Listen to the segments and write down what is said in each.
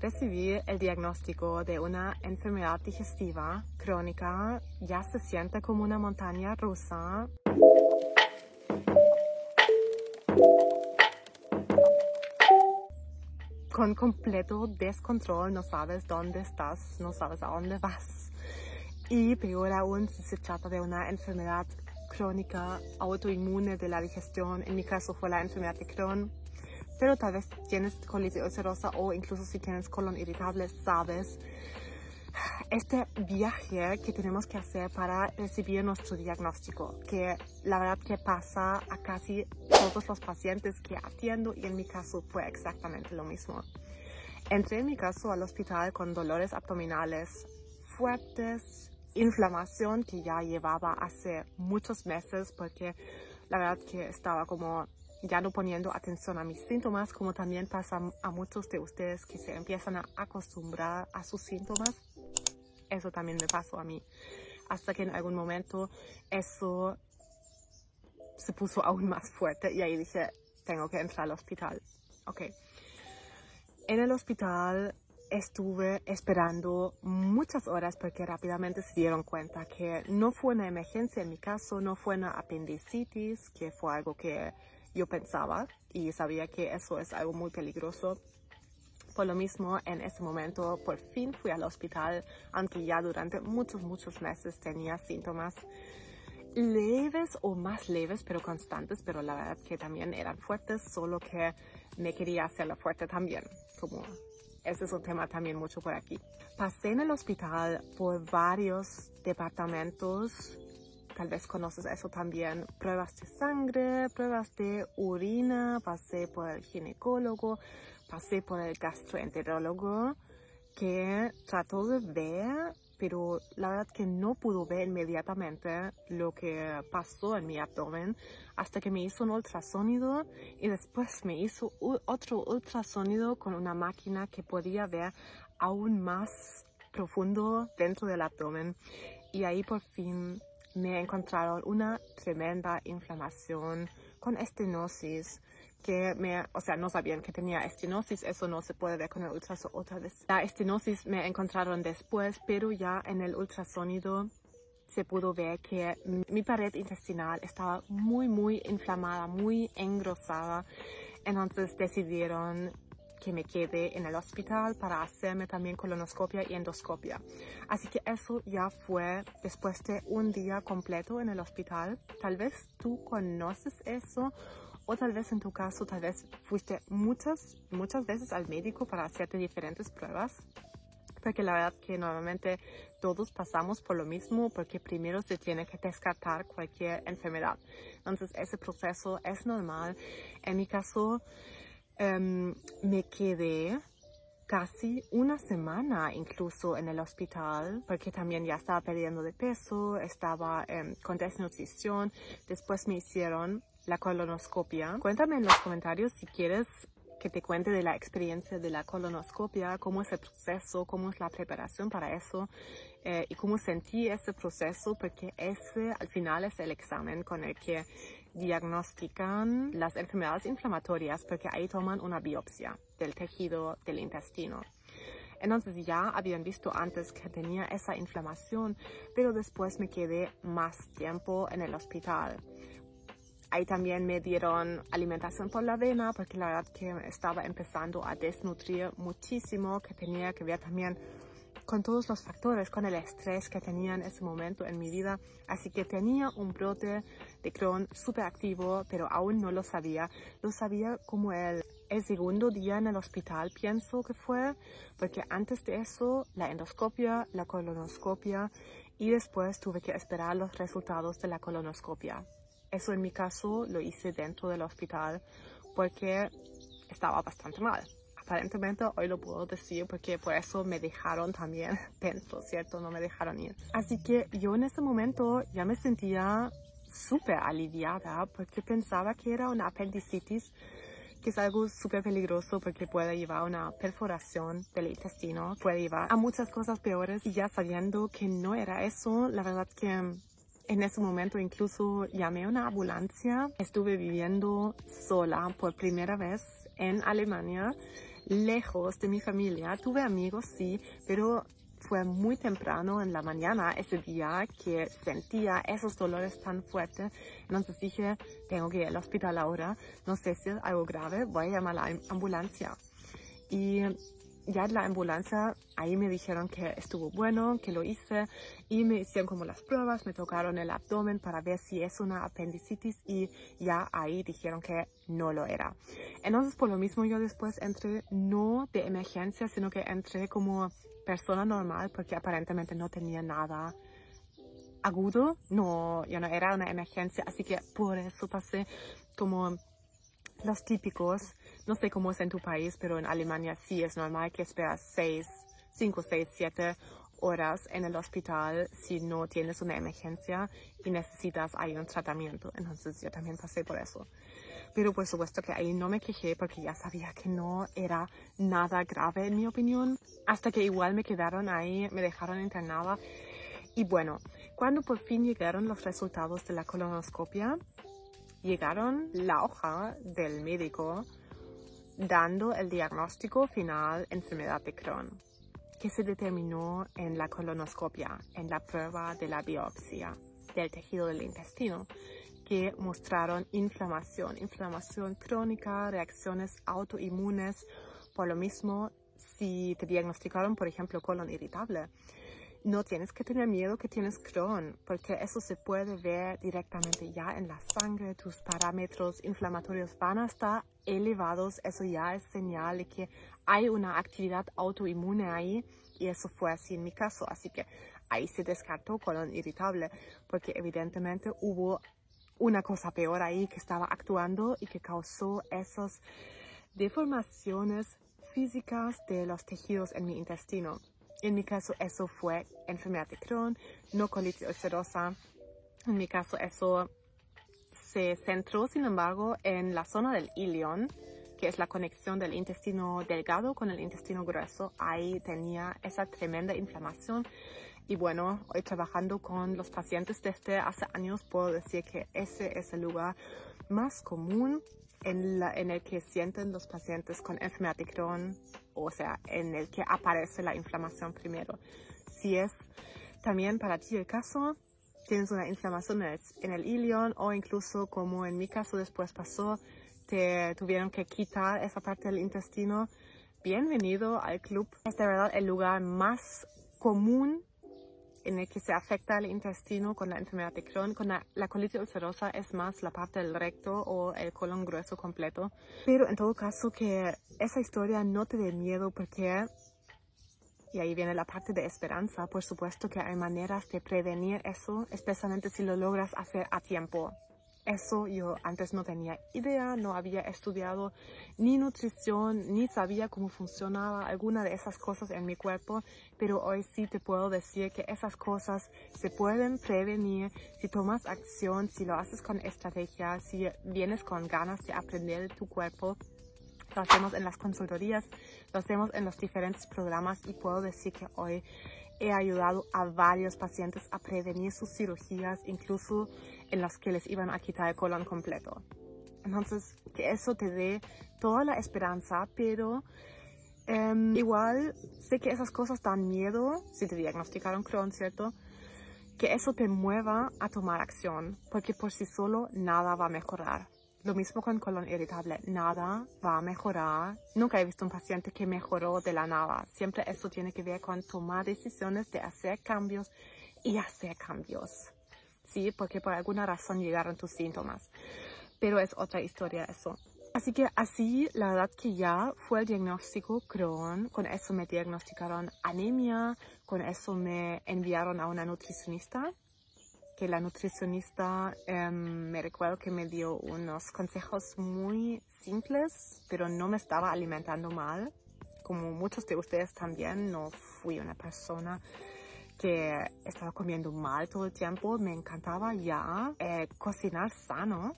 recibí el diagnóstico de una enfermedad digestiva crónica. Ya se siente como una montaña rusa. Con completo descontrol, no sabes dónde estás, no sabes a dónde vas. Y peor aún si se trata de una enfermedad crónica autoinmune de la digestión. En mi caso fue la enfermedad de Crohn. Pero tal vez tienes colitis ulcerosa o incluso si tienes colon irritable, sabes este viaje que tenemos que hacer para recibir nuestro diagnóstico, que la verdad que pasa a casi todos los pacientes que atiendo y en mi caso fue exactamente lo mismo. Entré en mi caso al hospital con dolores abdominales fuertes, inflamación que ya llevaba hace muchos meses porque la verdad que estaba como ya no poniendo atención a mis síntomas, como también pasa a muchos de ustedes que se empiezan a acostumbrar a sus síntomas. Eso también me pasó a mí. Hasta que en algún momento eso se puso aún más fuerte y ahí dije, tengo que entrar al hospital. Ok. En el hospital estuve esperando muchas horas porque rápidamente se dieron cuenta que no fue una emergencia en mi caso, no fue una apendicitis, que fue algo que yo pensaba y sabía que eso es algo muy peligroso. Por lo mismo, en ese momento por fin fui al hospital, aunque ya durante muchos, muchos meses tenía síntomas leves o más leves, pero constantes, pero la verdad que también eran fuertes, solo que me quería hacerlo fuerte también, como ese es un tema también mucho por aquí. Pasé en el hospital por varios departamentos, tal vez conoces eso también, pruebas de sangre, pruebas de orina, pasé por el ginecólogo, pasé por el gastroenterólogo, que trató de ver pero la verdad que no pudo ver inmediatamente lo que pasó en mi abdomen hasta que me hizo un ultrasonido y después me hizo otro ultrasonido con una máquina que podía ver aún más profundo dentro del abdomen. Y ahí por fin me encontraron una tremenda inflamación con estenosis que me, o sea, no sabían que tenía estenosis, eso no se puede ver con el ultrasonido otra vez. La estenosis me encontraron después, pero ya en el ultrasonido se pudo ver que mi pared intestinal estaba muy, muy inflamada, muy engrosada. Entonces decidieron que me quede en el hospital para hacerme también colonoscopia y endoscopia. Así que eso ya fue después de un día completo en el hospital. Tal vez tú conoces eso o tal vez en tu caso, tal vez fuiste muchas, muchas veces al médico para hacerte diferentes pruebas. Porque la verdad que normalmente todos pasamos por lo mismo porque primero se tiene que descartar cualquier enfermedad. Entonces ese proceso es normal. En mi caso em, me quedé casi una semana incluso en el hospital porque también ya estaba perdiendo de peso, estaba em, con desnutrición. Después me hicieron la colonoscopia. Cuéntame en los comentarios si quieres que te cuente de la experiencia de la colonoscopia, cómo es el proceso, cómo es la preparación para eso eh, y cómo sentí ese proceso, porque ese al final es el examen con el que diagnostican las enfermedades inflamatorias, porque ahí toman una biopsia del tejido del intestino. Entonces ya habían visto antes que tenía esa inflamación, pero después me quedé más tiempo en el hospital. Ahí también me dieron alimentación por la vena porque la verdad que estaba empezando a desnutrir muchísimo, que tenía que ver también con todos los factores, con el estrés que tenía en ese momento en mi vida. Así que tenía un brote de Crohn súper activo, pero aún no lo sabía. Lo sabía como el, el segundo día en el hospital, pienso que fue, porque antes de eso, la endoscopia, la colonoscopia y después tuve que esperar los resultados de la colonoscopia. Eso en mi caso lo hice dentro del hospital porque estaba bastante mal. Aparentemente hoy lo puedo decir porque por eso me dejaron también dentro, ¿cierto? No me dejaron ir. Así que yo en ese momento ya me sentía súper aliviada porque pensaba que era una apendicitis que es algo súper peligroso porque puede llevar a una perforación del intestino, puede llevar a muchas cosas peores y ya sabiendo que no era eso, la verdad que en ese momento incluso llamé a una ambulancia. Estuve viviendo sola por primera vez en Alemania. Lejos de mi familia. Tuve amigos, sí, pero fue muy temprano en la mañana ese día que sentía esos dolores tan fuertes. Entonces dije, tengo que ir al hospital ahora. No sé si algo grave, voy a llamar a la ambulancia. Y ya en la ambulancia, ahí me dijeron que estuvo bueno, que lo hice y me hicieron como las pruebas, me tocaron el abdomen para ver si es una apendicitis y ya ahí dijeron que no lo era. Entonces por lo mismo yo después entré no de emergencia, sino que entré como persona normal porque aparentemente no tenía nada agudo, no, ya no era una emergencia, así que por eso pasé como los típicos, no sé cómo es en tu país, pero en Alemania sí es normal que esperas 6, 5, 6, 7 horas en el hospital si no tienes una emergencia y necesitas ahí un tratamiento. Entonces yo también pasé por eso. Pero por supuesto que ahí no me quejé porque ya sabía que no era nada grave en mi opinión. Hasta que igual me quedaron ahí, me dejaron internada. Y bueno, cuando por fin llegaron los resultados de la colonoscopia, llegaron la hoja del médico dando el diagnóstico final enfermedad de Crohn, que se determinó en la colonoscopia, en la prueba de la biopsia del tejido del intestino, que mostraron inflamación, inflamación crónica, reacciones autoinmunes. Por lo mismo, si te diagnosticaron, por ejemplo, colon irritable, no tienes que tener miedo que tienes Crohn, porque eso se puede ver directamente ya en la sangre, tus parámetros inflamatorios van a estar elevados, eso ya es señal de que hay una actividad autoinmune ahí y eso fue así en mi caso, así que ahí se descartó colon irritable, porque evidentemente hubo una cosa peor ahí que estaba actuando y que causó esas deformaciones físicas de los tejidos en mi intestino. En mi caso eso fue enfermedad de Crohn, no colitis ulcerosa. En mi caso eso se centró, sin embargo, en la zona del ilion, que es la conexión del intestino delgado con el intestino grueso. Ahí tenía esa tremenda inflamación. Y bueno, hoy trabajando con los pacientes desde hace años puedo decir que ese es el lugar más común en, en, el que sienten los pacientes con enfermedad de Crohn, o sea, en el que aparece la inflamación primero. Si es también para ti el caso, tienes una inflamación en el ilion o incluso como en mi caso después pasó, te tuvieron que quitar esa parte del intestino, bienvenido al club. Es de verdad el lugar más común en el que se afecta el intestino con la enfermedad de Crohn. Con la, colitis ulcerosa es más la parte del recto o el colon grueso completo. Pero en todo caso que esa historia no te dé miedo porque, y ahí viene la parte de esperanza, por supuesto que hay maneras de prevenir eso, especialmente si lo logras hacer a tiempo. Eso yo antes no tenía idea, no había estudiado ni nutrición, ni sabía cómo funcionaba alguna de esas cosas en mi cuerpo, pero hoy sí te puedo decir que esas cosas se pueden prevenir si tomas acción, si lo haces con estrategia, si vienes con ganas de aprender tu cuerpo. Lo hacemos en las consultorías, lo hacemos en los diferentes programas y puedo decir que hoy he ayudado a varios pacientes a prevenir sus cirugías, incluso en las que les iban a quitar el colon completo. Entonces, que eso te dé toda la esperanza, pero em, igual sé que esas cosas dan miedo, si te diagnosticaron Crohn, ¿cierto? Que eso te mueva a tomar acción, porque por sí solo nada va a mejorar. Lo mismo con colon irritable, nada va a mejorar. Nunca he visto un paciente que mejoró de la nada. Siempre eso tiene que ver con tomar decisiones de hacer cambios y hacer cambios. Sí, porque por alguna razón llegaron tus síntomas. Pero es otra historia eso. Así que así, la verdad que ya fue el diagnóstico Crohn. Con eso me diagnosticaron anemia. Con eso me enviaron a una nutricionista que la nutricionista em, me recuerdo que me dio unos consejos muy simples, pero no me estaba alimentando mal. Como muchos de ustedes también, no fui una persona que estaba comiendo mal todo el tiempo. Me encantaba ya eh, cocinar sano,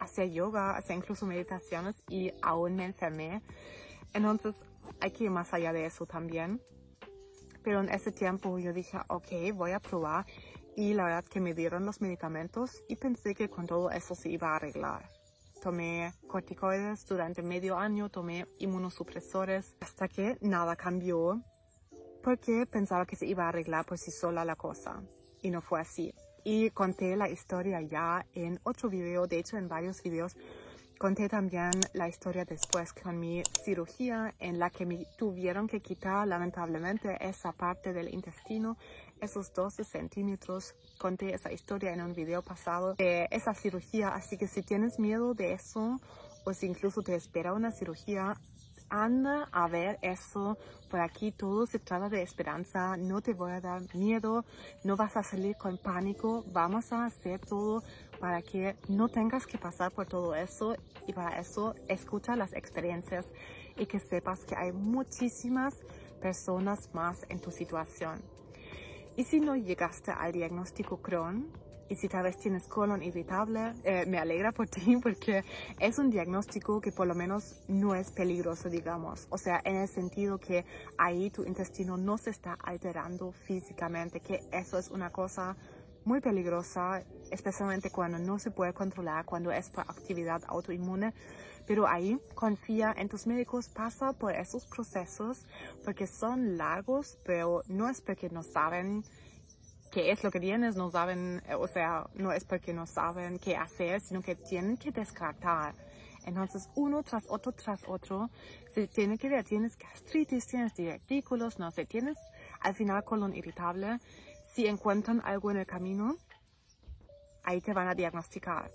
hacer yoga, hacer incluso meditaciones y aún me enfermé. Entonces hay que ir más allá de eso también. Pero en ese tiempo yo dije, ok, voy a probar y la verdad que me dieron los medicamentos y pensé que con todo eso se iba a arreglar. tomé corticoides durante medio año, tomé inmunosupresores hasta que nada cambió porque pensaba que se iba a arreglar por sí sola la cosa y no fue así. Y conté la historia ya en otro video, de hecho en varios videos Conté también la historia después con mi cirugía en la que me tuvieron que quitar lamentablemente esa parte del intestino, esos 12 centímetros. Conté esa historia en un video pasado de esa cirugía, así que si tienes miedo de eso o si incluso te espera una cirugía, anda a ver eso. Por aquí todo se trata de esperanza. No te voy a dar miedo. No vas a salir con pánico. Vamos a hacer todo para que no tengas que pasar por todo eso. Y para eso escucha las experiencias y que sepas que hay muchísimas personas más en tu situación. Y si no llegaste al diagnóstico Crohn, y si tal vez tienes colon irritable, eh, me alegra por ti porque es un diagnóstico que por lo menos no es peligroso, digamos. O sea, en el sentido que ahí tu intestino no se está alterando físicamente, que eso es una cosa muy peligrosa, especialmente cuando no se puede controlar, cuando es por actividad autoinmune. Pero ahí confía en tus médicos, pasa por esos procesos porque son largos, pero no es porque no saben qué es lo que tienes, no saben, eh, o sea, no es porque no saben qué hacer, sino que tienen que descartar. Entonces, uno tras otro, tras otro, se tiene que ver, tienes gastritis, tienes divertículos, no sé, tienes al final colon irritable. Si encuentran algo en el camino, ahí te van a diagnosticar.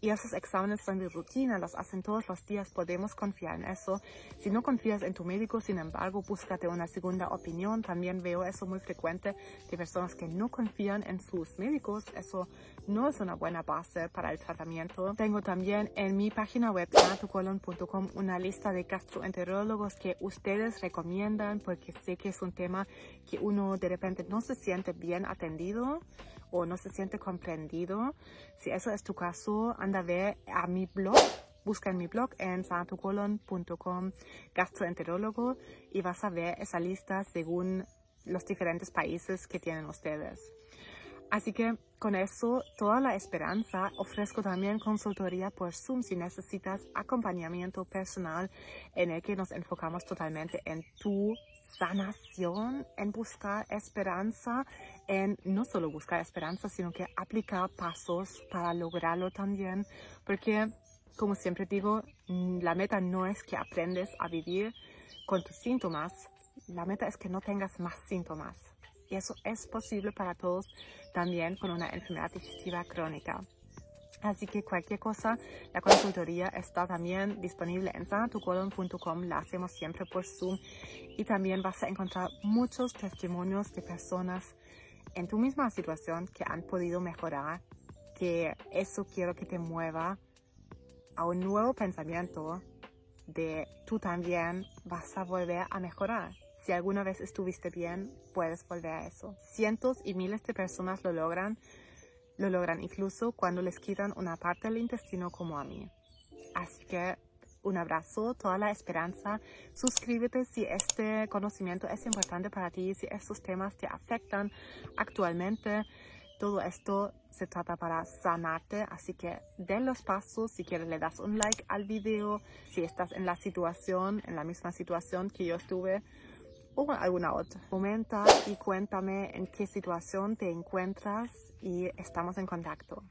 Y esos exámenes son de rutina, los hacen todos los días, podemos confiar en eso. Si no confías en tu médico, sin embargo, búscate una segunda opinión. También veo eso muy frecuente de personas que no confían en sus médicos. Eso no es una buena base para el tratamiento. Tengo también en mi página web sanatucolon.com una lista de gastroenterólogos que ustedes recomiendan porque sé que es un tema que uno de repente no se siente bien atendido o no se siente comprendido. Si eso es tu caso, anda a ver a mi blog. Busca en mi blog en santucolon.com gastroenterólogo y vas a ver esa lista según los diferentes países que tienen ustedes. Así que con eso, toda la esperanza, ofrezco también consultoría por Zoom si necesitas acompañamiento personal en el que nos enfocamos totalmente en tu sanación, en buscar esperanza, en no solo buscar esperanza, sino que aplicar pasos para lograrlo también, porque como siempre digo, mm, la meta no es que aprendes a vivir con tus síntomas, la meta es que no tengas más síntomas. Y eso es posible para todos también con una enfermedad digestiva crónica. Así que cualquier cosa, la consultoría está también disponible en sanatucolon.com, la hacemos siempre por Zoom y también vas a encontrar muchos testimonios de personas en tu misma situación que han podido mejorar, que eso quiero que te mueva a un nuevo pensamiento de tú también vas a volver a mejorar. Si alguna vez estuviste bien, puedes volver a eso. Cientos y miles de personas lo logran lo logran incluso cuando les quitan una parte del intestino como a mí. Así que un abrazo, toda la esperanza. Suscríbete si este conocimiento es importante para ti, si estos temas te afectan actualmente. Todo esto se trata para sanarte, así que den los pasos. Si quieres le das un like al video. Si estás en la situación, en la misma situación que yo estuve, o alguna otra. Comenta y cuéntame en qué situación te encuentras y estamos en contacto.